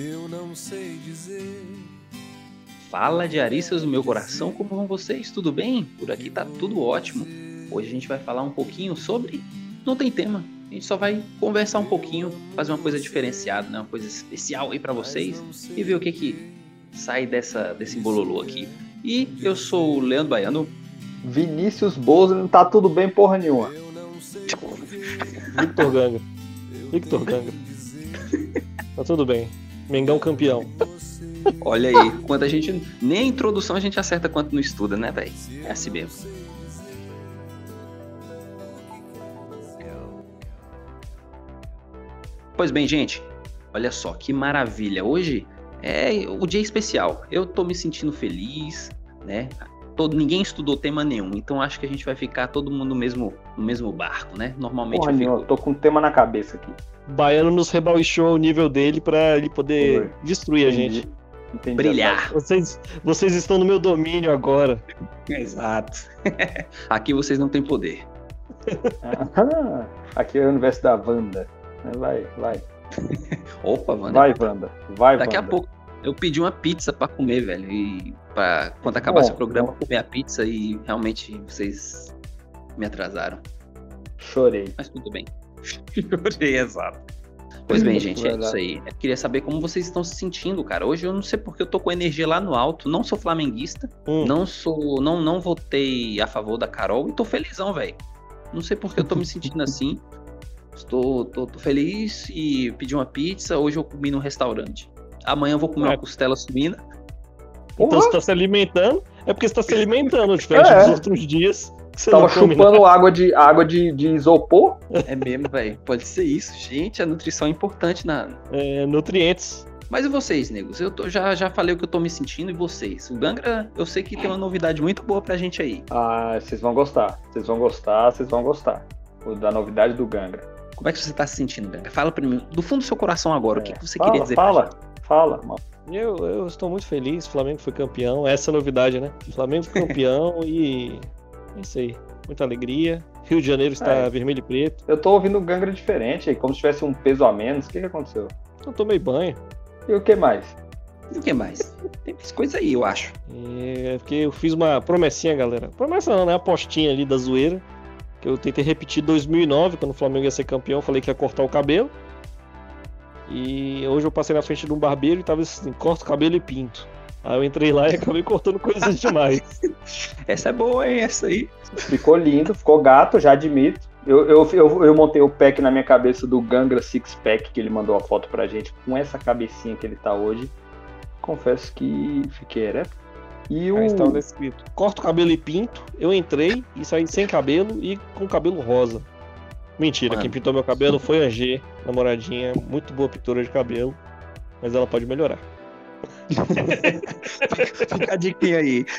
Eu não sei dizer. Fala diaristas do meu coração, como vão vocês? Tudo bem? Por aqui tá tudo ótimo. Hoje a gente vai falar um pouquinho sobre. Não tem tema, a gente só vai conversar um pouquinho, fazer uma coisa diferenciada, né? uma coisa especial aí para vocês e ver o que que sai dessa, desse bololô aqui. E eu sou o Leandro Baiano. Vinícius Bozo não tá tudo bem porra nenhuma. Victor Ganga. Victor Ganga. Tá tudo bem. Mengão campeão. Olha aí, quando a gente. Nem a introdução a gente acerta quanto não estuda, né, velho? É assim mesmo. Pois bem, gente, olha só que maravilha. Hoje é o dia especial. Eu tô me sentindo feliz, né? Todo, ninguém estudou tema nenhum, então acho que a gente vai ficar todo mundo no mesmo, no mesmo barco, né? Normalmente Porra, eu fico... eu tô com um tema na cabeça aqui. Baiano nos rebaixou o nível dele pra ele poder Foi. destruir a Entendi. gente. Entendi Brilhar. Vocês, vocês estão no meu domínio agora. Exato. Aqui vocês não têm poder. Ah, aqui é o universo da Wanda. Vai, vai. Opa, mano. Vai, Wanda. Vai, Daqui a Wanda. pouco eu pedi uma pizza pra comer, velho. E pra, quando acabar esse Bom, programa, bom. comer a pizza e realmente vocês me atrasaram. Chorei. Mas tudo bem. Chorei, exato. Pois bem, gente, é isso aí. Eu queria saber como vocês estão se sentindo, cara. Hoje eu não sei porque eu tô com energia lá no alto. Não sou flamenguista. Hum. Não sou. Não, não votei a favor da Carol e tô felizão, velho. Não sei porque eu tô me sentindo assim. Estou tô, tô feliz e pedi uma pizza. Hoje eu comi no restaurante. Amanhã eu vou comer É. uma costela suína. Então você tá se alimentando. É porque você tá se alimentando, diferente É. dos outros dias. Que você tava come chupando água de, água de, de isopor. É mesmo, velho. Pode ser isso. Gente, a nutrição é importante na. é, nutrientes. Mas e vocês, negros? Eu tô- já, já falei o que eu tô me sentindo e vocês? O Gangra, eu sei que tem uma novidade muito boa pra gente aí. Ah, vocês vão gostar. Vocês vão gostar, vocês vão gostar. O da novidade do Gangra. Como é que você tá se sentindo, Gangra? Fala pra mim, do fundo do seu coração agora, o que, que você fala, queria dizer pra Fala, fala, mano. Eu, eu estou muito feliz. O Flamengo foi campeão. Essa é a novidade, né? O Flamengo foi campeão e. É isso aí. Muita alegria. Rio de Janeiro está É. vermelho e preto. Eu tô ouvindo o Gangra diferente, aí, como se tivesse um peso a menos. O que, que aconteceu? Eu tomei banho. E o que mais? E o que mais? Tem mais coisa aí, eu acho. É porque eu fiz uma promessinha, galera. Promessa não, né? Apostinha ali da zoeira. Que eu tentei repetir em 2009, quando o Flamengo ia ser campeão. Falei que ia cortar o cabelo. E hoje eu passei na frente de um barbeiro e tava assim: corta o cabelo e pinto. Aí eu entrei lá e acabei cortando coisas demais. Essa é boa, hein? Essa aí. Ficou lindo, ficou gato, já admito. Eu, eu, eu, eu montei o pack na minha cabeça do Gangra Six Pack, que ele mandou a foto pra gente, com essa cabecinha que ele tá hoje. Confesso que fiquei ereto. E o. Aí estava escrito: corta o cabelo e pinto. Eu entrei e saí sem cabelo e com cabelo rosa. Mentira, Mano. quem pintou meu cabelo foi a Angê, namoradinha, muito boa pintura de cabelo, mas ela pode melhorar. Fica a dica aí.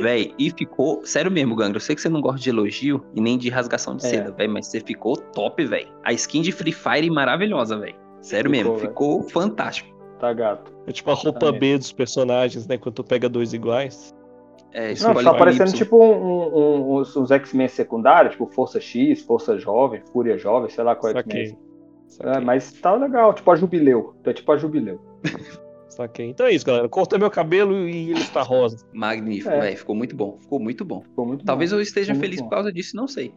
Véi, e ficou. Sério mesmo, Gangra. Eu sei que você não gosta de elogio e nem de rasgação de É. seda, velho, mas você ficou top, velho. A skin de Free Fire maravilhosa, velho. Sério Ficou, mesmo, véi. ficou fantástico. Tá gato. É tipo a roupa Também. B dos personagens, né? Quando tu pega dois iguais. É, Não, tá parecendo Y. tipo um, um- uns, uns X-Men secundários, tipo Força X, Força Jovem, Fúria Jovem, sei lá qual é X-Men. É, Saquei. mas tá legal, tipo a Jubileu. É tipo a Jubileu. Saquei. Então é isso, galera. Cortei meu cabelo e ele está rosa. Magnífico, É. velho. Ficou muito bom. Ficou muito bom. Ficou muito Talvez bom. eu esteja Ficou feliz por causa disso, não sei.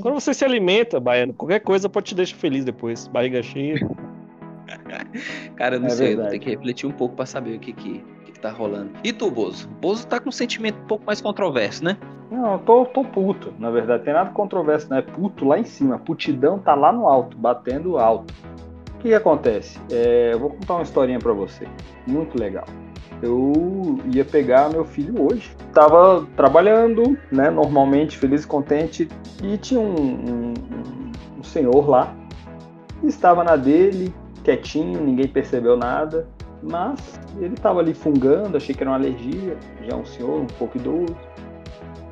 Quando você se alimenta, Baiano, qualquer coisa pode te deixar feliz depois. Barriga cheia. Cara, eu não É sei, eu verdade. tenho que refletir um pouco pra saber o que que, o que que tá rolando. E tu, Bozo? Bozo tá com um sentimento um pouco mais controverso, né? Não, eu tô, tô puto, na verdade. Tem nada controverso, não. É puto lá em cima. Putidão tá lá no alto, batendo alto. O que, que acontece? É, eu vou contar uma historinha pra você. Muito legal. Eu ia pegar meu filho hoje. Tava trabalhando, né? Normalmente, feliz e contente. E tinha um- um- um senhor lá. Estava na dele, quietinho, ninguém percebeu nada. Mas ele tava ali fungando, achei que era uma alergia. Já é um senhor um pouco idoso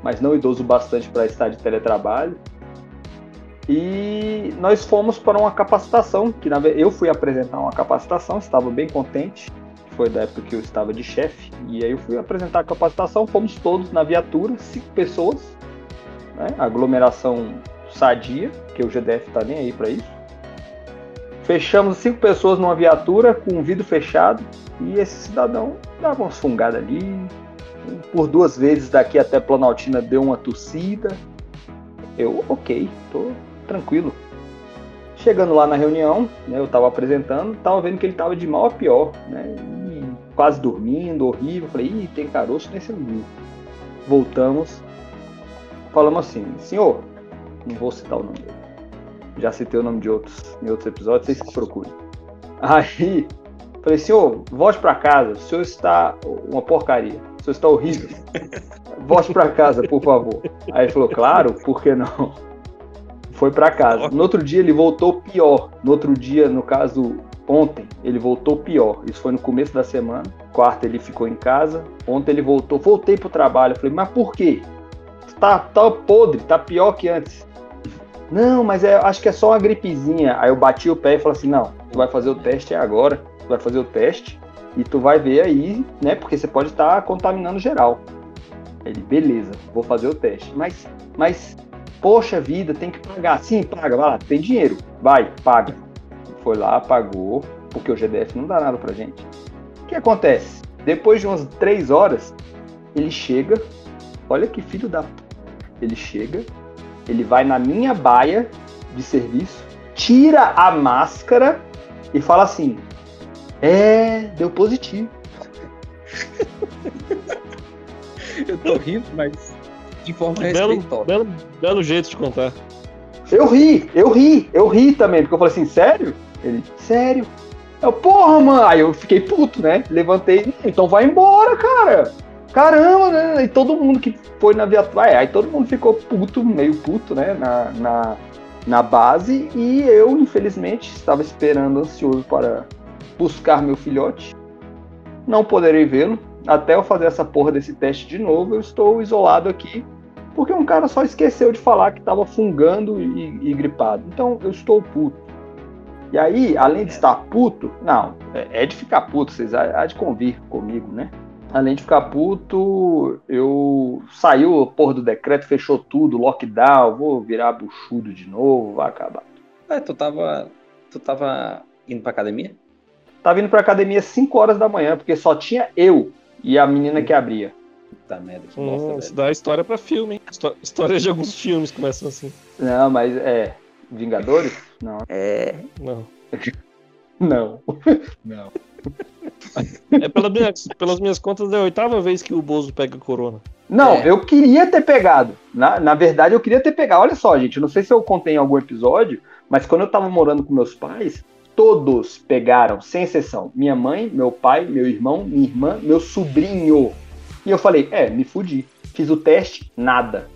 mas não idoso bastante para estar de teletrabalho. E nós fomos para uma capacitação, que na eu fui apresentar uma capacitação, estava bem contente, foi da época que eu estava de chefe, e aí eu fui apresentar a capacitação, fomos todos na viatura, cinco pessoas, né, aglomeração sadia, que o GDF tá nem aí para isso. Fechamos cinco pessoas numa viatura com o vidro fechado e esse cidadão dava umas fungadas ali. Por duas vezes daqui até Planaltina deu uma tossida. Eu, ok, tô tranquilo. Chegando lá na reunião, né, eu estava apresentando, estava vendo que ele estava de mal a pior, né, quase dormindo, horrível. Falei, ih, tem caroço nesse umbigo. Voltamos, falamos assim, senhor, não vou citar o nome dele. Já citei o nome de outros em outros episódios, vocês que procurem. Aí, falei, senhor, volte para casa, o senhor está uma porcaria, o senhor está horrível. Volte para casa, por favor. Aí ele falou, claro, por que não? Foi para casa. No outro dia ele voltou pior. No outro dia, no caso, ontem, ele voltou pior. Isso foi no começo da semana. Quarta ele ficou em casa. Ontem ele voltou. Voltei pro trabalho. Falei, mas por quê? Tá, tá podre, tá pior que antes. Não, mas é, acho que é só uma gripezinha. Aí eu bati o pé e falei assim: não, tu vai fazer o teste agora. Tu vai fazer o teste e tu vai ver aí, né? Porque você pode estar tá contaminando geral. Ele, beleza, vou fazer o teste. Mas, mas, poxa vida, tem que pagar. Sim, paga, vai lá, tem dinheiro. Vai, paga. Foi lá, pagou, porque o GDF não dá nada pra gente. O que acontece? Depois de umas três horas, ele chega. Olha que filho da. Ele chega, ele vai na minha baia de serviço, tira a máscara e fala assim: É, deu positivo. Eu tô rindo, mas de forma belo, respeitosa. Belo, belo jeito de contar. Eu ri, eu ri, eu ri também, porque eu falei assim: Sério? Ele, sério? Eu, porra, mano. Aí eu fiquei puto, né? Levantei, então vai embora, cara. Caramba, né? E todo mundo que foi na viatura. Aí todo mundo ficou puto, meio puto, né? Na, na, na base. E eu, infelizmente, estava esperando ansioso para buscar meu filhote. Não poderei vê-lo. Até eu fazer essa porra desse teste de novo, eu estou isolado aqui. Porque um cara só esqueceu de falar que estava fungando e, e gripado. Então eu estou puto. E aí, além de estar puto, não, é, é de ficar puto, vocês há de convir comigo, né? Além de ficar puto, eu saiu o porra do decreto, fechou tudo, lockdown, vou virar buchudo de novo, vai acabar. É, tu tava. Tu tava indo pra academia? Tava indo pra academia 5 horas da manhã, porque só tinha eu e a menina que abria. Puta merda, que bosta, hum, Isso dá história pra filme, hein? História de alguns filmes começam assim. Não, mas é. Vingadores? Não. É. Não. Não. Não. É pela minha, pelas minhas contas, é a oitava vez que o Bozo pega corona. Não, é. eu queria ter pegado. Na, na verdade, eu queria ter pegado. Olha só, gente, eu não sei se eu contei em algum episódio, mas quando eu tava morando com meus pais, todos pegaram, sem exceção. Minha mãe, meu pai, meu irmão, minha irmã, meu sobrinho. E eu falei, é, me fudi. Fiz o teste, nada.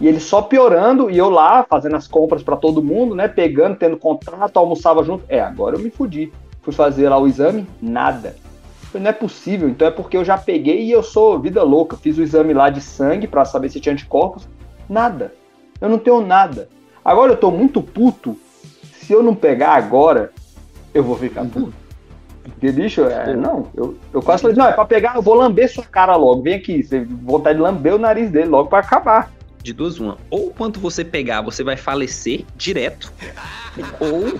E ele só piorando, e eu lá fazendo as compras para todo mundo, né? Pegando, tendo contato, almoçava junto. É, agora eu me fudi. Fui fazer lá o exame, nada. Falei, não é possível, então é porque eu já peguei e eu sou vida louca. Fiz o exame lá de sangue para saber se tinha anticorpos. Nada. Eu não tenho nada. Agora eu tô muito puto. Se eu não pegar agora, eu vou ficar puto. Porque, bicho, é, não, eu, eu quase falei, não, é pra pegar, eu vou lamber sua cara logo. Vem aqui, você vontade de lamber o nariz dele logo para acabar de duas uma. Ou quanto você pegar, você vai falecer direto, ou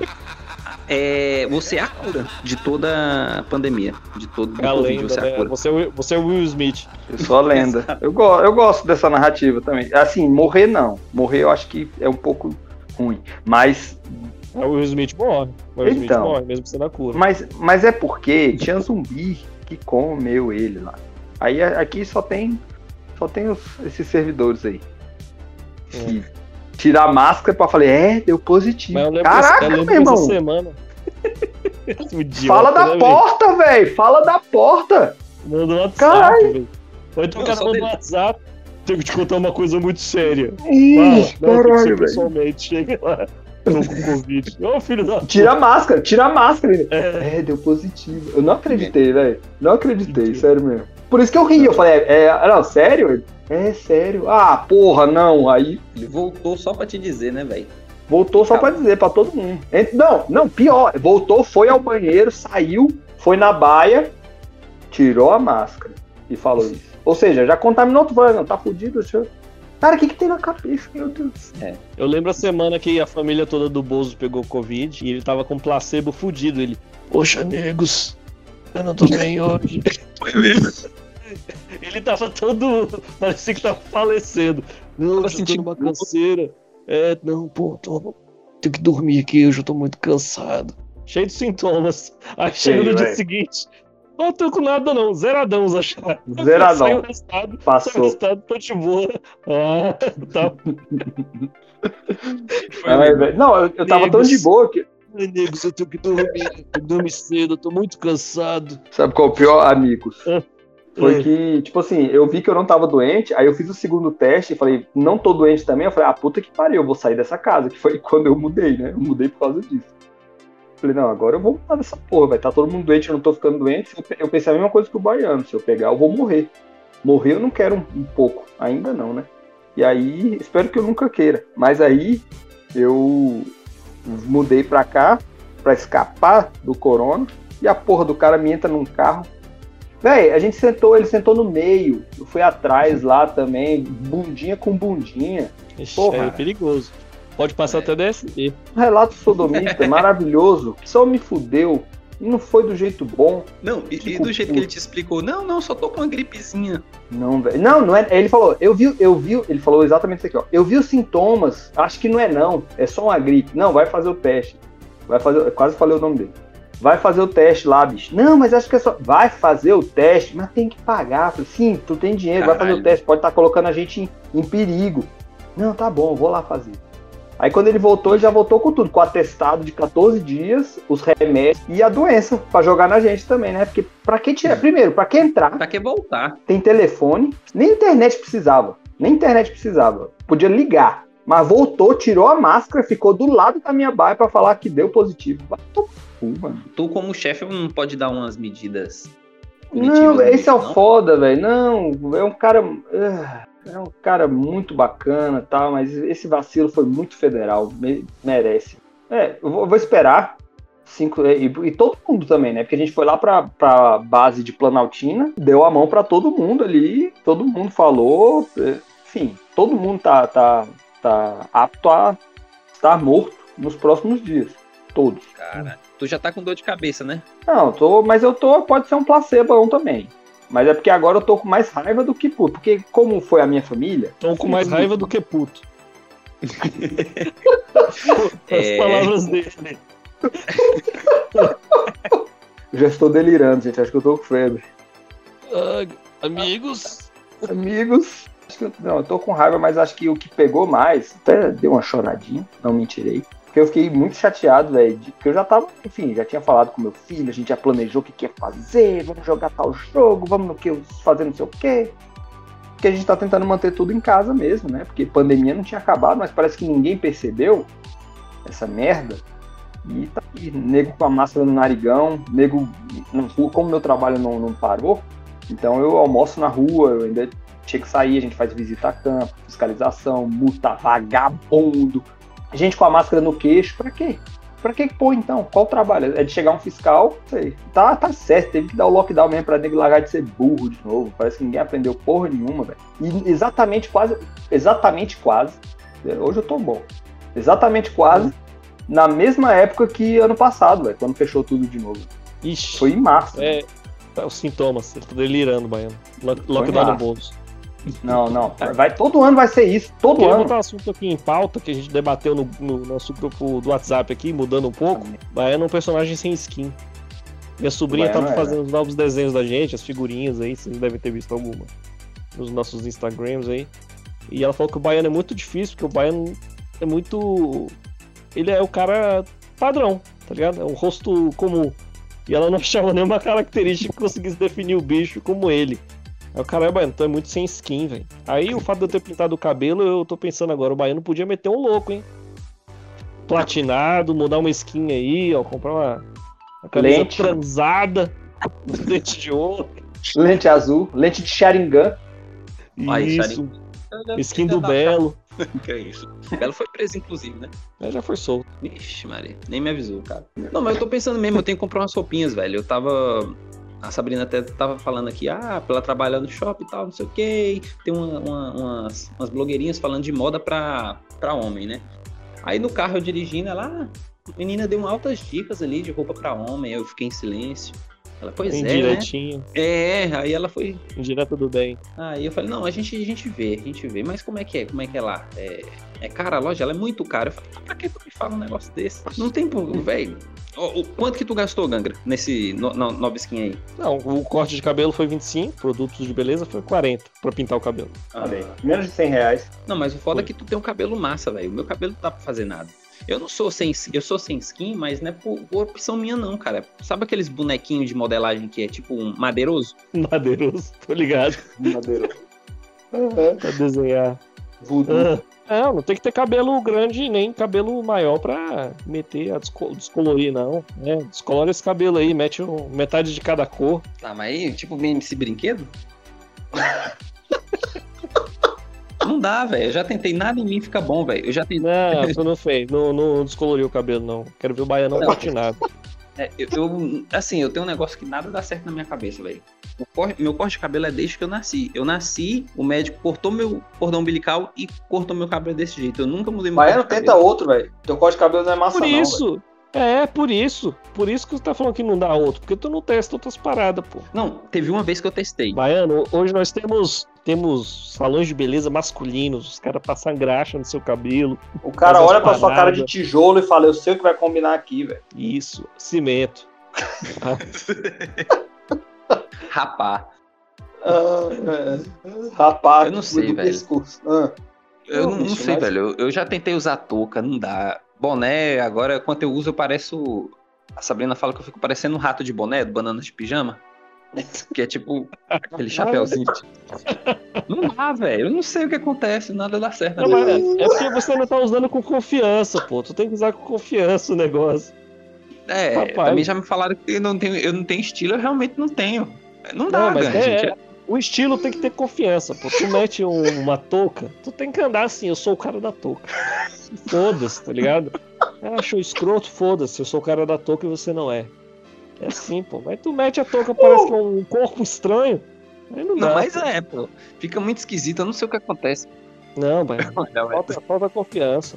é, você é a cura de toda a pandemia, de todo é o Covid, você é a né? cura. Você, é você é o Will Smith. Eu sou a lenda. eu, go eu gosto dessa narrativa também. Assim, morrer não. Morrer eu acho que é um pouco ruim. Mas o Will Smith morre. O Will então, Smith morre, mesmo sendo a cura. Mas, mas é porque tinha zumbi que comeu ele lá. Aí aqui só tem só tem os, esses servidores aí. É. Tirar a máscara pra falar, é, deu positivo. Caraca, meu irmão. Semana. Idiota, Fala da né, porta, velho. Fala da porta. Manda no WhatsApp, velho. Vai o cara no WhatsApp. Tenho que te contar uma coisa muito séria. Ih, caralho, velho. Pessoalmente, chega lá. Tô com Covid. Ô, filho da. Tira a máscara, tira a máscara. É, é deu positivo. Eu não acreditei, velho. Não acreditei, sério mesmo. Por isso que eu ri. Eu falei, é, é não, sério? É sério. Ah, porra, não. Aí. Ele voltou só pra te dizer, né, velho? Voltou só para dizer para todo mundo. Não, não, pior. Voltou, foi ao banheiro, saiu, foi na baia, tirou a máscara e falou isso. Ou seja, já contaminou, tu falou, não, tá fudido, deixa eu... Cara, o que, que tem na cabeça, meu Deus? É. Eu lembro a semana que a família toda do Bozo pegou Covid e ele tava com placebo fudido. Ele, poxa, negos, eu não tô bem hoje. Ele tava todo. Parecia que tava falecendo. Não, eu sentindo uma canseira. É, não, pô, tô, tenho que dormir aqui, eu já tô muito cansado. Cheio de sintomas. Aí chega no dia seguinte. Não tô com nada não, zeradão os achados. Zeradão. Saiu o resultado, Passou. saiu o resultado, tô de boa. Ah, tá. Ai, não, eu, eu tava tão de boa que. Ai, negos, eu tenho que dormir. Eu tenho que dormir cedo, eu tô muito cansado. Sabe qual é o pior, amigos? É. Foi É. que, tipo assim, eu vi que eu não tava doente, aí eu fiz o segundo teste e falei, não tô doente também. Eu falei, ah, puta que pariu, eu vou sair dessa casa, que foi quando eu mudei, né? Eu mudei por causa disso. Falei, não, agora eu vou mudar dessa porra, vai tá todo mundo doente, eu não tô ficando doente. Eu pensei a mesma coisa que o baiano, se eu pegar, eu vou morrer. Morrer eu não quero um, um pouco, ainda não, né? E aí, espero que eu nunca queira. Mas aí, eu mudei pra cá, pra escapar do corona, e a porra do cara me entra num carro. Véi, a gente sentou, ele sentou no meio, eu fui atrás lá também, bundinha com bundinha. Ixi, Porra. é perigoso. Pode passar até DST. Um relato sodomista maravilhoso, que só me fudeu. E não foi do jeito bom. Não, e, e do jeito que ele te explicou, não, não, só tô com uma gripezinha. Não, velho. Não, não é. Ele falou, eu vi, eu vi, ele falou exatamente isso aqui, ó. Eu vi os sintomas, acho que não é não, é só uma gripe. Não, vai fazer o teste. Vai fazer, eu quase falei o nome dele. Vai fazer o teste lá, bicho. Não, mas acho que é só. Vai fazer o teste, mas tem que pagar. Falei, sim, tu tem dinheiro, vai fazer o Caralho. teste, pode estar colocando a gente em, em perigo. Não, tá bom, vou lá fazer. Aí quando ele voltou, ele já voltou com tudo, com o atestado de 14 dias, os remédios e a doença pra jogar na gente também, né? Porque pra que tirar? Primeiro, pra que entrar? Pra que voltar? tem telefone, nem internet precisava. Nem internet precisava. Podia ligar. Mas voltou, tirou a máscara, ficou do lado da minha baia pra falar que deu positivo. Vai tomar no cu, mano. Tu, como chefe, não pode dar umas medidas. Não, esse é o não? foda, velho. Não, é um cara. ah, É um cara muito bacana e tal, mas esse vacilo foi muito federal. me- merece. É, eu vou, eu vou esperar. Cinco, e, e todo mundo também, né? Porque a gente foi lá pra, pra base de Planaltina, deu a mão pra todo mundo ali, todo mundo falou. é, Enfim, todo mundo tá, tá, tá apto a estar morto nos próximos dias. Todos. Cara, tu já tá com dor de cabeça, né? Não, tô, mas eu tô, pode ser um placebo também. Mas é porque agora eu tô com mais raiva do que puto. Porque como foi a minha família, Estão com mais raiva do que puto. As É. palavras dele. já estou delirando, gente. Acho que eu tô com febre. Ah, amigos, Amigos. acho que eu- não, eu tô com raiva, mas acho que o que pegou mais, até deu uma choradinha, não mentirei. Porque eu fiquei muito chateado, velho. Porque eu já tava, enfim, já tinha falado com meu filho, a gente já planejou o que, que ia fazer, vamos jogar tal jogo, vamos no que fazer não sei o quê. Porque a gente tá tentando manter tudo em casa mesmo, né? Porque pandemia não tinha acabado, mas parece que ninguém percebeu essa merda. E tá aí, nego com a máscara no narigão, nego na rua, como meu trabalho não, não parou, então eu almoço na rua, eu ainda tinha que sair, a gente faz visita a campo, fiscalização, multa vagabundo. Gente com a máscara no queixo, pra quê? Pra que põe então? Qual o trabalho? É de chegar um fiscal? Sei. Tá, tá certo, teve que dar o lockdown mesmo pra nego largar de ser burro de novo. Parece que ninguém aprendeu porra nenhuma, velho. E exatamente quase, exatamente quase. Hoje eu tô bom. Exatamente quase na mesma época que ano passado, velho, quando fechou tudo de novo. Ixi, Foi em março. é, é os sintomas. Ele tá delirando, Baiano. Lockdown no bolso. Não, não. Vai, todo ano vai ser isso. Todo Queria ano. botar um assunto aqui em pauta que a gente debateu no, no nosso grupo do WhatsApp aqui, mudando um pouco. Baiano é um personagem sem skin. Minha sobrinha Baiano tava é, fazendo os novos desenhos da gente, as figurinhas aí, vocês devem ter visto alguma nos nossos Instagrams aí. E ela falou que o baiano é muito difícil, porque o baiano é muito. Ele é o cara padrão, tá ligado? É um rosto comum. E ela não achava nenhuma característica que conseguisse definir o bicho como ele. Aí o cara é baiano, então é muito sem skin, velho. Aí o fato de eu ter pintado o cabelo, eu tô pensando agora, o baiano podia meter um louco, hein? Platinado, mudar uma skin aí, ó, comprar uma, uma camisa Lente. transada, dente de ouro. Lente azul, lente de Sharingan. Aí, Isso, skin do Belo. Que é isso? O Belo foi preso, inclusive, né? É, já foi solto. Vixe, Maria, nem me avisou, cara. Não, mas eu tô pensando mesmo, eu tenho que comprar umas roupinhas, velho. Eu tava a Sabrina até tava falando aqui, ah, ela trabalha no shopping e tal, não sei o quê. Tem uma, uma, umas, umas blogueirinhas falando de moda pra homem, né? Aí no carro eu dirigindo, ela, ah, a menina deu altas dicas ali de roupa pra homem, eu fiquei em silêncio. Ela, pois é, né? Indiretinho. É, aí ela foi. Indireta do bem. Aí eu falei, não, a gente, a gente vê, a gente vê. Mas como é que é? Como é que é lá? É, é cara a loja? Ela é muito cara. Eu falei, pra que tu me fala um negócio desse? Não tem, velho. O quanto que tu gastou, Gangra, nesse no, no, nova skin aí? Não, o corte de cabelo foi 25, produtos de beleza foi 40 pra pintar o cabelo. Ah, Menos de 100 reais. Não, mas o foda foi. é que tu tem um cabelo massa, velho. O meu cabelo não dá pra fazer nada. Eu não sou sem eu sou sem skin, mas não é por, por opção minha não, cara. Sabe aqueles bonequinhos de modelagem que é tipo um madeiroso? Madeiroso, tô ligado. Madeiroso. pra desenhar. Voodoo. Não, não tem que ter cabelo grande nem cabelo maior pra meter a desco descolorir, não. É, descolore esse cabelo aí, mete um, metade de cada cor. Ah, mas aí, tipo, esse brinquedo? Não dá, velho. Eu já tentei, nada em mim fica bom, velho. Eu já tentei. Não, tu não fez. Não, não descoloriu o cabelo, não. Quero ver o baiano não patinado. É, eu, eu, assim, eu tenho um negócio que nada dá certo na minha cabeça, velho. Meu corte de cabelo é desde que eu nasci. Eu nasci, o médico cortou meu cordão umbilical e cortou meu cabelo desse jeito. Eu nunca mudei meu Baiano tenta outro, velho. Teu corte de cabelo não é massa, Por não. isso. É, por isso. Por isso que você tá falando que não dá outro. Porque tu não testa outras paradas, pô. Não, teve uma vez que eu testei. Baiano, hoje nós temos temos salões de beleza masculinos, os caras passam graxa no seu cabelo. O cara olha pra sua cara de tijolo e fala, eu sei o que vai combinar aqui, velho. Isso, cimento. Rapá. Ah, é. Rapá, eu não sei, velho. Ah. Eu não, não, sei, velho. Eu, eu já tentei usar touca, não dá. Boné, agora, quando eu uso, eu pareço. A Sabrina fala que eu fico parecendo um rato de boné, do banana de pijama. Que é tipo aquele chapéuzinho. não dá, velho. Eu não sei o que acontece, nada dá certo. Não, mas é porque você não tá usando com confiança, pô. Tu tem que usar com confiança o negócio. É, Rapaz. também já me falaram que eu não tenho, eu não tenho estilo, eu realmente não tenho. Não dá, não, mas é, gente. É, o estilo tem que ter confiança, pô. Tu mete um, uma touca, tu tem que andar assim, eu sou o cara da touca. Foda-se, tá ligado? Ah, achou escroto, foda-se, eu sou o cara da touca e você não é. É assim, pô. Mas tu mete a touca, parece que é um corpo estranho. Aí não, não mas é, pô. Fica muito esquisito, eu não sei o que acontece. Não, mas falta, falta confiança.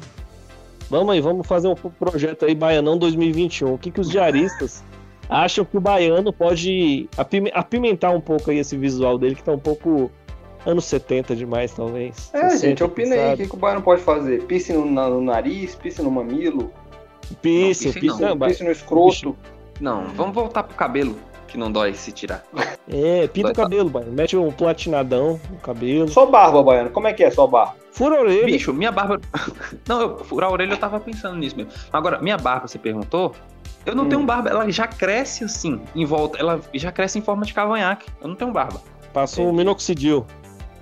Vamos aí, vamos fazer um projeto aí, Baianão 2021. O que, que os diaristas acham que o baiano pode apimentar um pouco aí esse visual dele, que tá um pouco anos 70 demais, talvez. É, 60, gente, opina aí o que, que o baiano pode fazer. Pisse no, no nariz, pisse no mamilo. Pisse, pisse, não, pisse no escroto. Não, vamos voltar pro cabelo, que não dói se tirar. É, pinta o cabelo, baiano. Mete um platinadão no cabelo. Só barba, baiano. Como é que é só barba? Fura a orelha. Bicho, minha barba. Não, eu, furar a orelha eu tava pensando nisso mesmo. Agora, minha barba, você perguntou? Eu não hum. tenho barba, ela já cresce assim, em volta. Ela já cresce em forma de cavanhaque. Eu não tenho barba. Passa um minoxidil.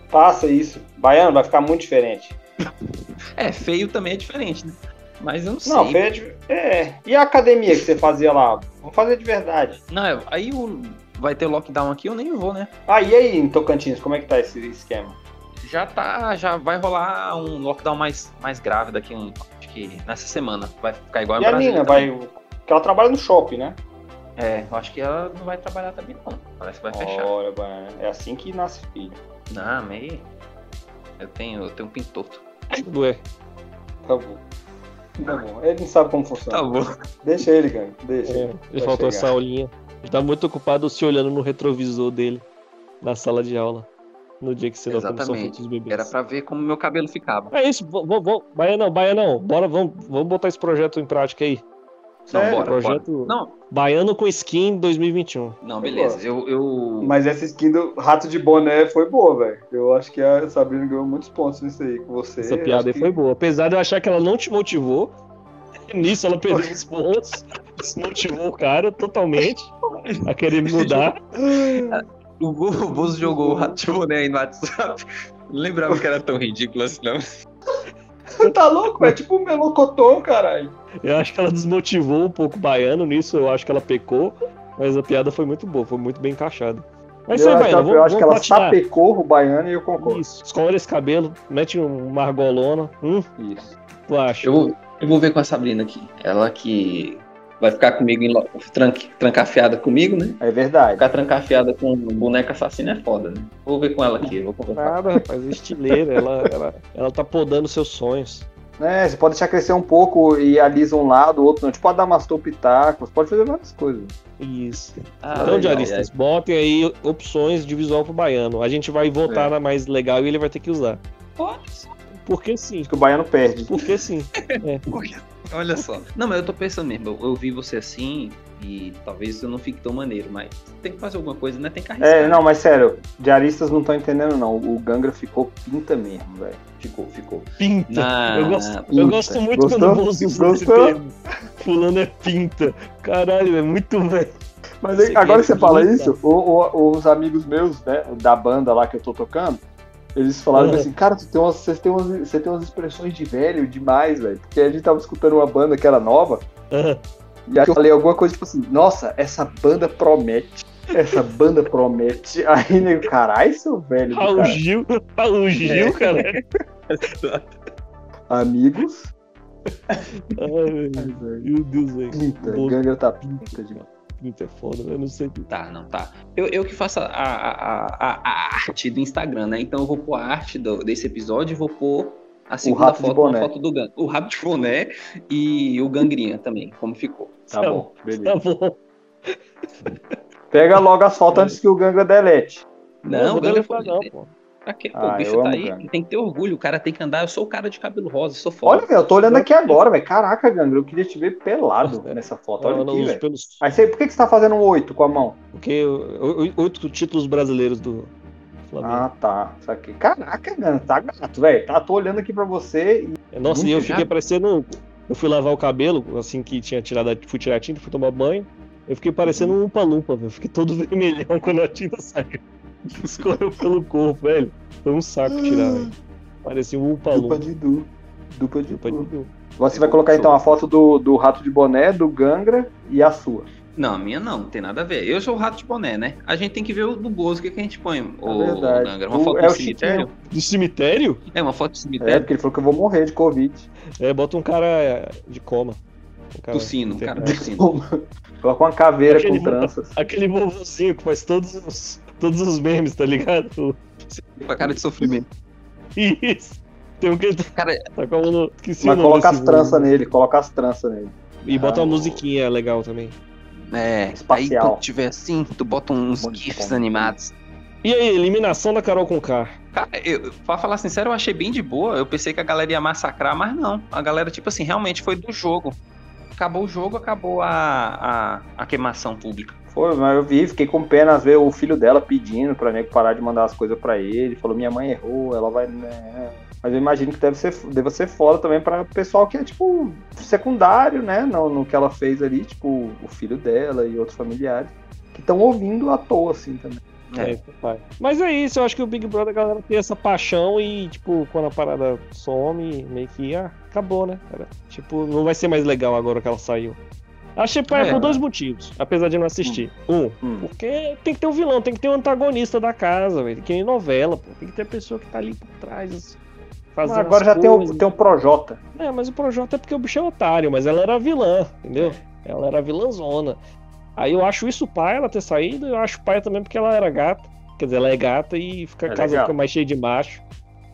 Passa isso. Baiano vai ficar muito diferente. é, feio também é diferente, né? Mas eu não sei. Não, feio é, é. E a academia que você fazia lá? Vamos fazer de verdade. Não, aí o... vai ter lockdown aqui, eu nem vou, né? Ah, e aí em Tocantins, como é que tá esse esquema? Já tá, já vai rolar um lockdown mais, mais grave daqui um, acho que nessa semana. Vai ficar igual e a Nina, vai. Porque ela trabalha no shopping, né? É, eu acho que ela não vai trabalhar também não. Parece que vai fechar. Olha, é assim que nasce filho. Não, meio. Eu tenho, eu tenho um pintor. Ué. Tá bom. Tá bom. Ele não sabe como funciona. Tá bom. Deixa ele, cara. Deixa. É, ele faltou chegar. essa aulinha. Ele tá muito ocupado se olhando no retrovisor dele na sala de aula. No dia que você Exatamente. os bebês. Era pra ver como meu cabelo ficava. É isso, vamos, vamos, Baianão, Baianão, bora, vamos, vamos botar esse projeto em prática aí. Não, é, bora, projeto bora. Não. Baiano com skin 2021. Não, beleza. Eu, eu... Mas essa skin do rato de boné foi boa, velho. Eu acho que a Sabrina ganhou muitos pontos nisso aí com você. Essa piada aí que... foi boa. Apesar de eu achar que ela não te motivou, nisso ela perdeu os pontos. Desmotivou o cara totalmente a querer mudar. O Bozo jogou o rato de boné aí no WhatsApp. Não lembrava que era tão ridículo assim, não. Tá louco? É tipo um melocotão, caralho. Eu acho que ela desmotivou um pouco o baiano nisso, eu acho que ela pecou, mas a piada foi muito boa, foi muito bem encaixada. Mas eu, acho, baiano, vamos, eu acho que ela sapecou o baiano e eu concordo. Isso, escolhe esse cabelo, mete uma argolona. Hum? Isso. Tu acha? Eu, eu vou ver com a Sabrina aqui. Ela que vai ficar comigo em lo... tranque... trancafiada comigo, né? É verdade. Ficar trancafiada com boneca assassina é foda, né? Vou ver com ela aqui, vou conversar. Nada, rapaz, é estileira. ela, ela, ela tá podando seus sonhos. É, você pode deixar crescer um pouco e alisa um lado, o outro não. Tipo, adamastor pitaco, você pode fazer várias coisas. Isso. Ah, então, legal, diaristas, botem aí opções de visual pro baiano. A gente vai votar É. na mais legal e ele vai ter que usar. Só. Porque sim. Acho que o baiano perde. Porque sim. Olha só. Não, mas eu tô pensando mesmo, eu, eu vi você assim e talvez eu não fique tão maneiro, mas tem que fazer alguma coisa, né? Tem que arriscar. É, não, mas sério, diaristas não estão entendendo, não. O Gangra ficou pinta mesmo, velho. Ficou, ficou. Pinta. Na- Eu gosto, eu Pinta. gosto muito Gostou? quando o moço usa esse Gostou? termo. Fulano é pinta. Caralho, é muito velho. Mas aí, agora que você fala isso, o- o- os amigos meus, né, da banda lá que eu tô tocando, eles falaram Uhum. assim, cara, tu tem umas, você, tem umas, você tem umas expressões de velho demais, velho. Porque a gente tava escutando uma banda que era nova, Ah, e aí eu falei alguma coisa tipo assim, nossa, essa banda promete. Essa banda promete. Aí, nego, caralho, seu velho. Raul cara. Gil. Raul Gil, cara. Amigos. Ai, meu Deus, velho. Gangra tá pinta demais. É foda, eu não sei. Tá, não, tá. Eu, eu que faço a, a, a, a arte do Instagram, né? Então eu vou pôr a arte do- desse episódio e vou pôr a segunda foto, uma foto do Gang. O rabo de boné e o gangrinha também, como ficou. Tá Tá bom, beleza. Tá bom. Pega logo as fotos antes que o Gangra delete. Não, vou o Ganga foi. não, pô. Pra quê? Pô, Ah, o bicho tá aí, Ganga. tem que ter orgulho, o cara tem que andar. Eu sou o cara de cabelo rosa, eu sou foda. Olha, velho, eu tô olhando aqui agora, velho. Caraca, Gangra, eu queria te ver pelado nessa foto. Olha aqui, velho. pelos. Aí você, por que, que você tá fazendo um oito com a mão? Porque oito títulos brasileiros do Flamengo. Ah, tá. Isso aqui. Caraca, Gangra, tá gato, velho. Tá, tô olhando aqui pra você e. Nossa, e eu fiquei parecendo. Eu fui lavar o cabelo, assim que tinha tirado, a- fui tirar a tinta, fui tomar banho. Eu fiquei parecendo um umpa-lumpa, velho. Fiquei todo vermelhão quando a tinta saiu. Escorreu pelo corpo, velho. Foi um saco tirar, velho. Parecia um Dupla umpa-lumpa. de Du. Dupla de Dupla Du. de Du. Você vai colocar então a foto do, do rato de boné, do Gangra e a sua. Não, a minha não, não tem nada a ver. Eu sou o rato de boné, né? A gente tem que ver o do Bozo, o que, que a gente põe. O, verdade. Ganga, uma O- foto é do o cemitério? Do cemitério? É, uma foto do É, cemitério. porque ele falou que eu vou morrer de Covid. É, bota um cara de coma. Um cara do sino, cara, do enfermo. sino. Coloca uma caveira Aquele com tranças. Aquele vovozinho que faz todos os, todos os memes, tá ligado? Com a cara de sofrimento. Isso. Tem um que tá, Cara, tá com a mão no... Esqueci Mas o nome coloca as tranças nele, coloca as tranças nele. E bota Ah, uma o- musiquinha legal também. é. Espacial. Aí quando tiver assim, tu bota uns Um GIFs animados. E aí, eliminação da Carol com K. Cara, eu, pra falar sincero, eu achei bem de boa. Eu pensei que a galera ia massacrar, mas não. A galera, tipo assim, realmente foi do jogo. Acabou o jogo, acabou a, a, a queimação pública. Foi, mas eu vi, fiquei com pena ver o filho dela pedindo pra nego parar de mandar as coisas pra ele. Falou, minha mãe errou, ela vai. né? Mas eu imagino que deve ser, deve ser foda também pra pessoal que é, tipo, secundário, né? No, no que ela fez ali, tipo, o filho dela e outros familiares. Que estão ouvindo à toa, assim, também. É. É, pai. Mas é isso, eu acho que o Big Brother, a galera tem essa paixão e, tipo, quando a parada some, meio que, ah, acabou, né, cara? Tipo, não vai ser mais legal agora que ela saiu. Achei paia É. por dois motivos, apesar de não assistir. Um, Hum. porque tem que ter um vilão, tem que ter um antagonista da casa, velho. Que nem novela, pô. Tem que ter a pessoa que tá ali por trás, Mas fazendo agora as já tem o, coisas. tem o Projota. É, mas o Projota é porque o bicho é otário, mas ela era vilã, entendeu? Ela era vilãzona. Aí eu acho isso pai ela ter saído, eu acho pai também porque ela era gata. Quer dizer, ela é gata e fica, É a casa fica mais cheia de macho.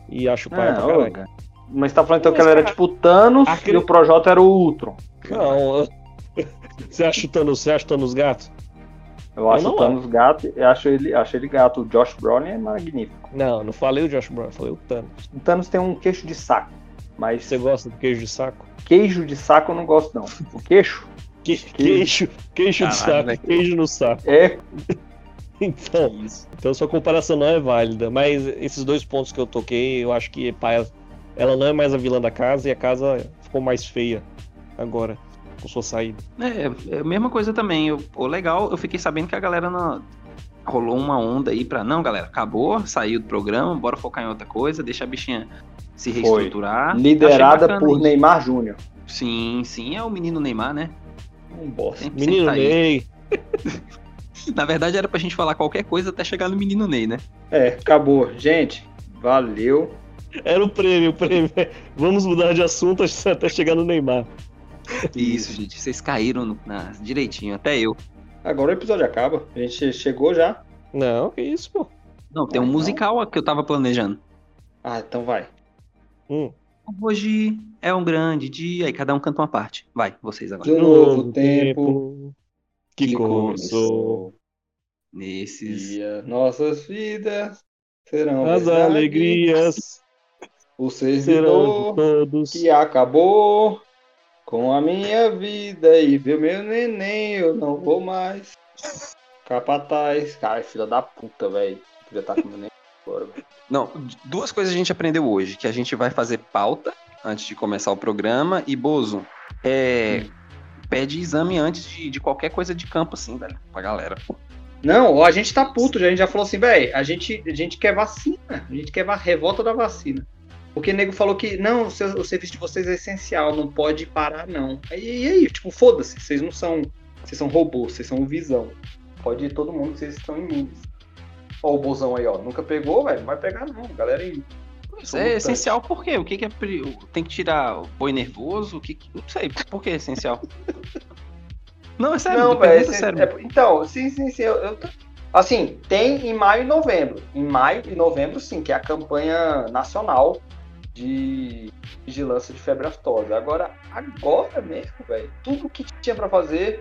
E acho pai Ah, pra caralho. cara. Mas tá falando então Mas, que ela era cara, tipo Thanos aquele- e o Projota era o Ultron. Não, você acha o Thanos, você acha o Thanos gato? Eu acho não o Thanos gato, eu acho ele, acho ele gato. O Josh Brolin é magnífico. Não, não falei o Josh Brown, falei o Thanos. O Thanos tem um queixo de saco. Mas Você gosta do queijo de saco? queijo de saco eu não gosto, não. O queixo Que, queixo, queixo de Caralho, saco, velho. queijo no saco. é. Então, então sua comparação não é válida, mas esses dois pontos que eu toquei, eu acho que pai, ela não é mais a vilã da casa e a casa ficou mais feia agora com sua saída. É, é a mesma coisa também. Eu, o legal, eu fiquei sabendo que a galera não- rolou uma onda aí pra. Não, galera, acabou, saiu do programa, bora focar em outra coisa, deixa a bichinha se Foi. reestruturar. Liderada Achei bacana por. Neymar Júnior. Sim, sim, é o menino Neymar, né? Um bosta. Sempre, sempre Menino tá aí. Ney, Na verdade, era pra gente falar qualquer coisa até chegar no menino Ney, né? É, acabou. Gente, valeu. era o prêmio, o prêmio. Vamos mudar de assunto até chegar no Neymar. Isso, gente. Vocês caíram no- na, direitinho, até eu. Agora o episódio acaba. A gente chegou já. Não, que isso, pô. Não, tem um Vai, não. musical que eu tava planejando. Ah, então vai. Hum. Hoje é um grande dia e cada um canta uma parte. Vai, vocês agora. De novo tempo que começou. Nesses. Dia, nossas vidas serão As alegrias O serão todos. que acabou com a minha vida e ver meu neném, eu não vou mais. Capataz. Cara, filha da puta, velho. Podia estar com o neném agora, velho. Não, duas coisas a gente aprendeu hoje: que a gente vai fazer pauta antes de começar o programa. E, Bozo, é. Pede exame antes de, de qualquer coisa de campo, assim, velho, pra galera. Não, a gente tá puto já. A gente já falou assim, velho, a gente, a gente quer vacina. A gente quer a revolta da vacina. Porque o nego falou que, não, o, seu- o serviço de vocês é essencial, não pode parar, não. Aí, e aí, tipo, foda-se, vocês não são. Vocês são robôs, vocês são visão. Pode ir todo mundo, vocês estão imunes. Ó, o bozão aí, ó. Nunca pegou, velho. Não vai pegar, não. Galera aí. Isso é essencial por quê? O que, que é. Tem que tirar o boi nervoso? O que que- Não sei, por que é essencial? Não, é sério, Não, pergunta velho. esse- sério. é- então, sim, sim, sim. Eu, eu tô- assim, tem em maio e novembro. Em maio e novembro, sim, que é a campanha nacional de vigilância de febre aftosa. Agora, agora mesmo, velho, tudo que tinha pra fazer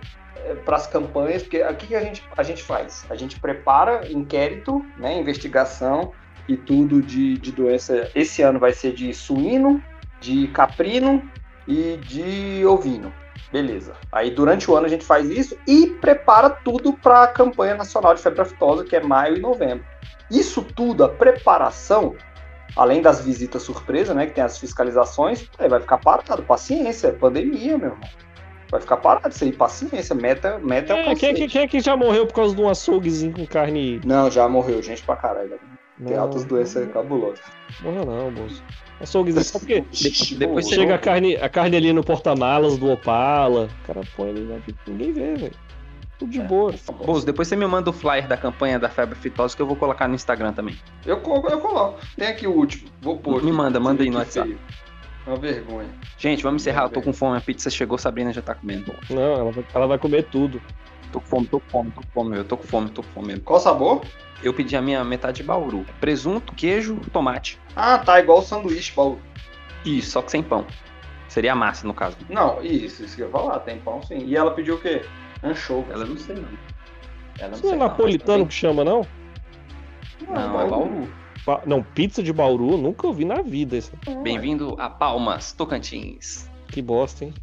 para as campanhas, porque o que a, gente, a gente faz? A gente prepara inquérito, né, investigação e tudo de, de doença. Esse ano vai ser de suíno, de caprino e de ovino. Beleza. Aí durante o ano a gente faz isso e prepara tudo para a campanha nacional de febre aftosa, que é maio e novembro. Isso tudo, a preparação, além das visitas surpresa, né, que tem as fiscalizações, aí vai ficar parado. Paciência, é pandemia, meu irmão. Vai ficar parado isso aí, paciência. Meta, meta é o É, quem, conceito. quem, quem é que já morreu por causa de um açouguezinho com carne. Não, já morreu gente pra caralho. velho. Tem Não, altas doenças cabulosas. Morreu não, moço. Açouguezinho. Só porque De- depois chega a carne, a carne ali no porta-malas do Opala. O cara põe ali na Ninguém vê, velho. Tudo de boa. Bozo, depois você me manda o flyer da campanha da febre aftosa que eu vou colocar no Instagram também. Eu, eu coloco. Tem aqui o último. Vou pôr. Me manda, manda aí no WhatsApp. feio. Uma vergonha. Gente, vamos encerrar. Eu tô com fome. A pizza chegou, Sabrina já tá comendo. Não, ela vai, ela vai comer tudo. Tô com fome, tô com fome, tô com fome. Eu tô com fome, tô com fome. Qual sabor? Eu pedi a minha metade de bauru. Presunto, queijo, tomate. Ah, tá. Igual o sanduíche, Paulo. Isso, só que sem pão. Seria a massa, no caso. Não, isso, isso que eu ia falar. Tem pão sim. E ela pediu o quê? Anchovas. Ela não sei não. Ela Isso não é sei napolitano mas que chama, não? também- Não, é bauru. Ba- Não, pizza de Bauru, nunca ouvi na vida isso. Bem-vindo a Palmas, Tocantins. Que bosta, hein?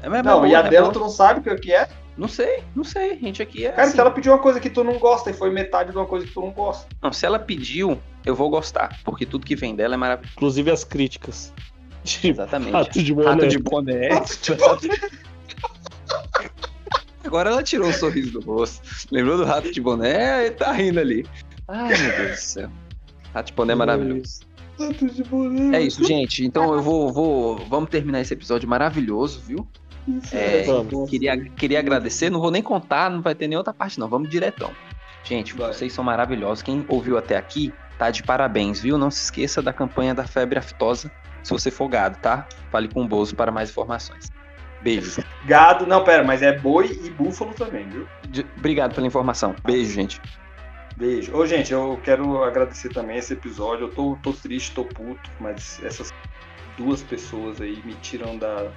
É, mas é Não, boa, e a é dela tu não sabe o que que é? Não sei, não sei. A gente aqui é. Cara, assim. se ela pediu uma coisa que tu não gosta e foi metade de uma coisa que tu não gosta. Não, se ela pediu, eu vou gostar. Porque tudo que vem dela é maravilhoso. Inclusive as críticas. De Exatamente. rato de boné. Rato de boné. Agora ela tirou o sorriso do rosto. Lembrou do rato de boné e tá rindo ali. Ai, meu Deus do céu. Rato de boné é maravilhoso. É isso, gente. Então eu vou, vou. Vamos terminar esse episódio maravilhoso, viu? É, Vamos. queria, queria agradecer, não vou nem contar, não vai ter nem outra parte, não. Vamos diretão. Gente, Vai. vocês são maravilhosos. Quem ouviu até aqui, tá de parabéns, viu? Não se esqueça da campanha da febre aftosa se você for gado, tá? Fale com o Bozo para mais informações. Beijo. Gado, não, pera, mas é boi e búfalo também, viu? De- Obrigado pela informação. Beijo, gente. Beijo. Ô, gente, eu quero agradecer também esse episódio. Eu tô, tô triste, tô puto, mas essas duas pessoas aí me tiram da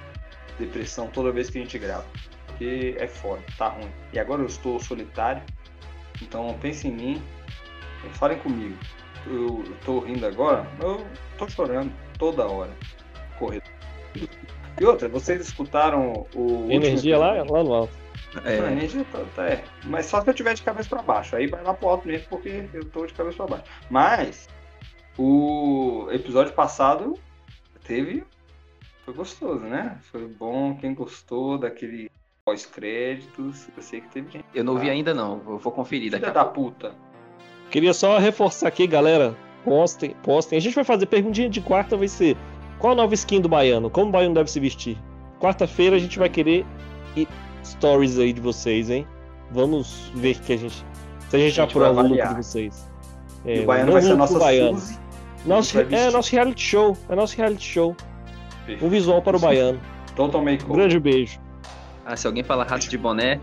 depressão toda vez que a gente grava. Porque é foda, tá ruim. E agora eu estou solitário, então pense em mim, falem comigo. Eu tô rindo agora, eu tô chorando toda hora. Correndo. E outra, vocês escutaram o. Energia lá, lá no alto. É, A energia tá, tá- é. Mas só se eu tiver de cabeça pra baixo. Aí vai lá pro alto mesmo, porque eu tô de cabeça pra baixo. Mas o episódio passado teve. Foi gostoso, né? Foi bom. Quem gostou daquele pós-créditos. Eu sei que teve gente. eu não vi ainda, não. Eu vou conferir daqui Filha da puta. Queria só reforçar aqui, galera. Postem, postem. A gente vai fazer perguntinha de quarta, vai ser qual a nova skin do baiano? Como o baiano deve se vestir? Quarta-feira a gente vai querer stories aí de vocês, hein? Vamos ver que a gente. Se a gente A gente aprova o look de vocês. e É, o baiano vai ser a nossa baiano. Suzy. Nosso, é nosso reality show. É nosso reality show. Um visual para o baiano. Total Makeover. Grande beijo. Ah, se alguém falar rato de boné,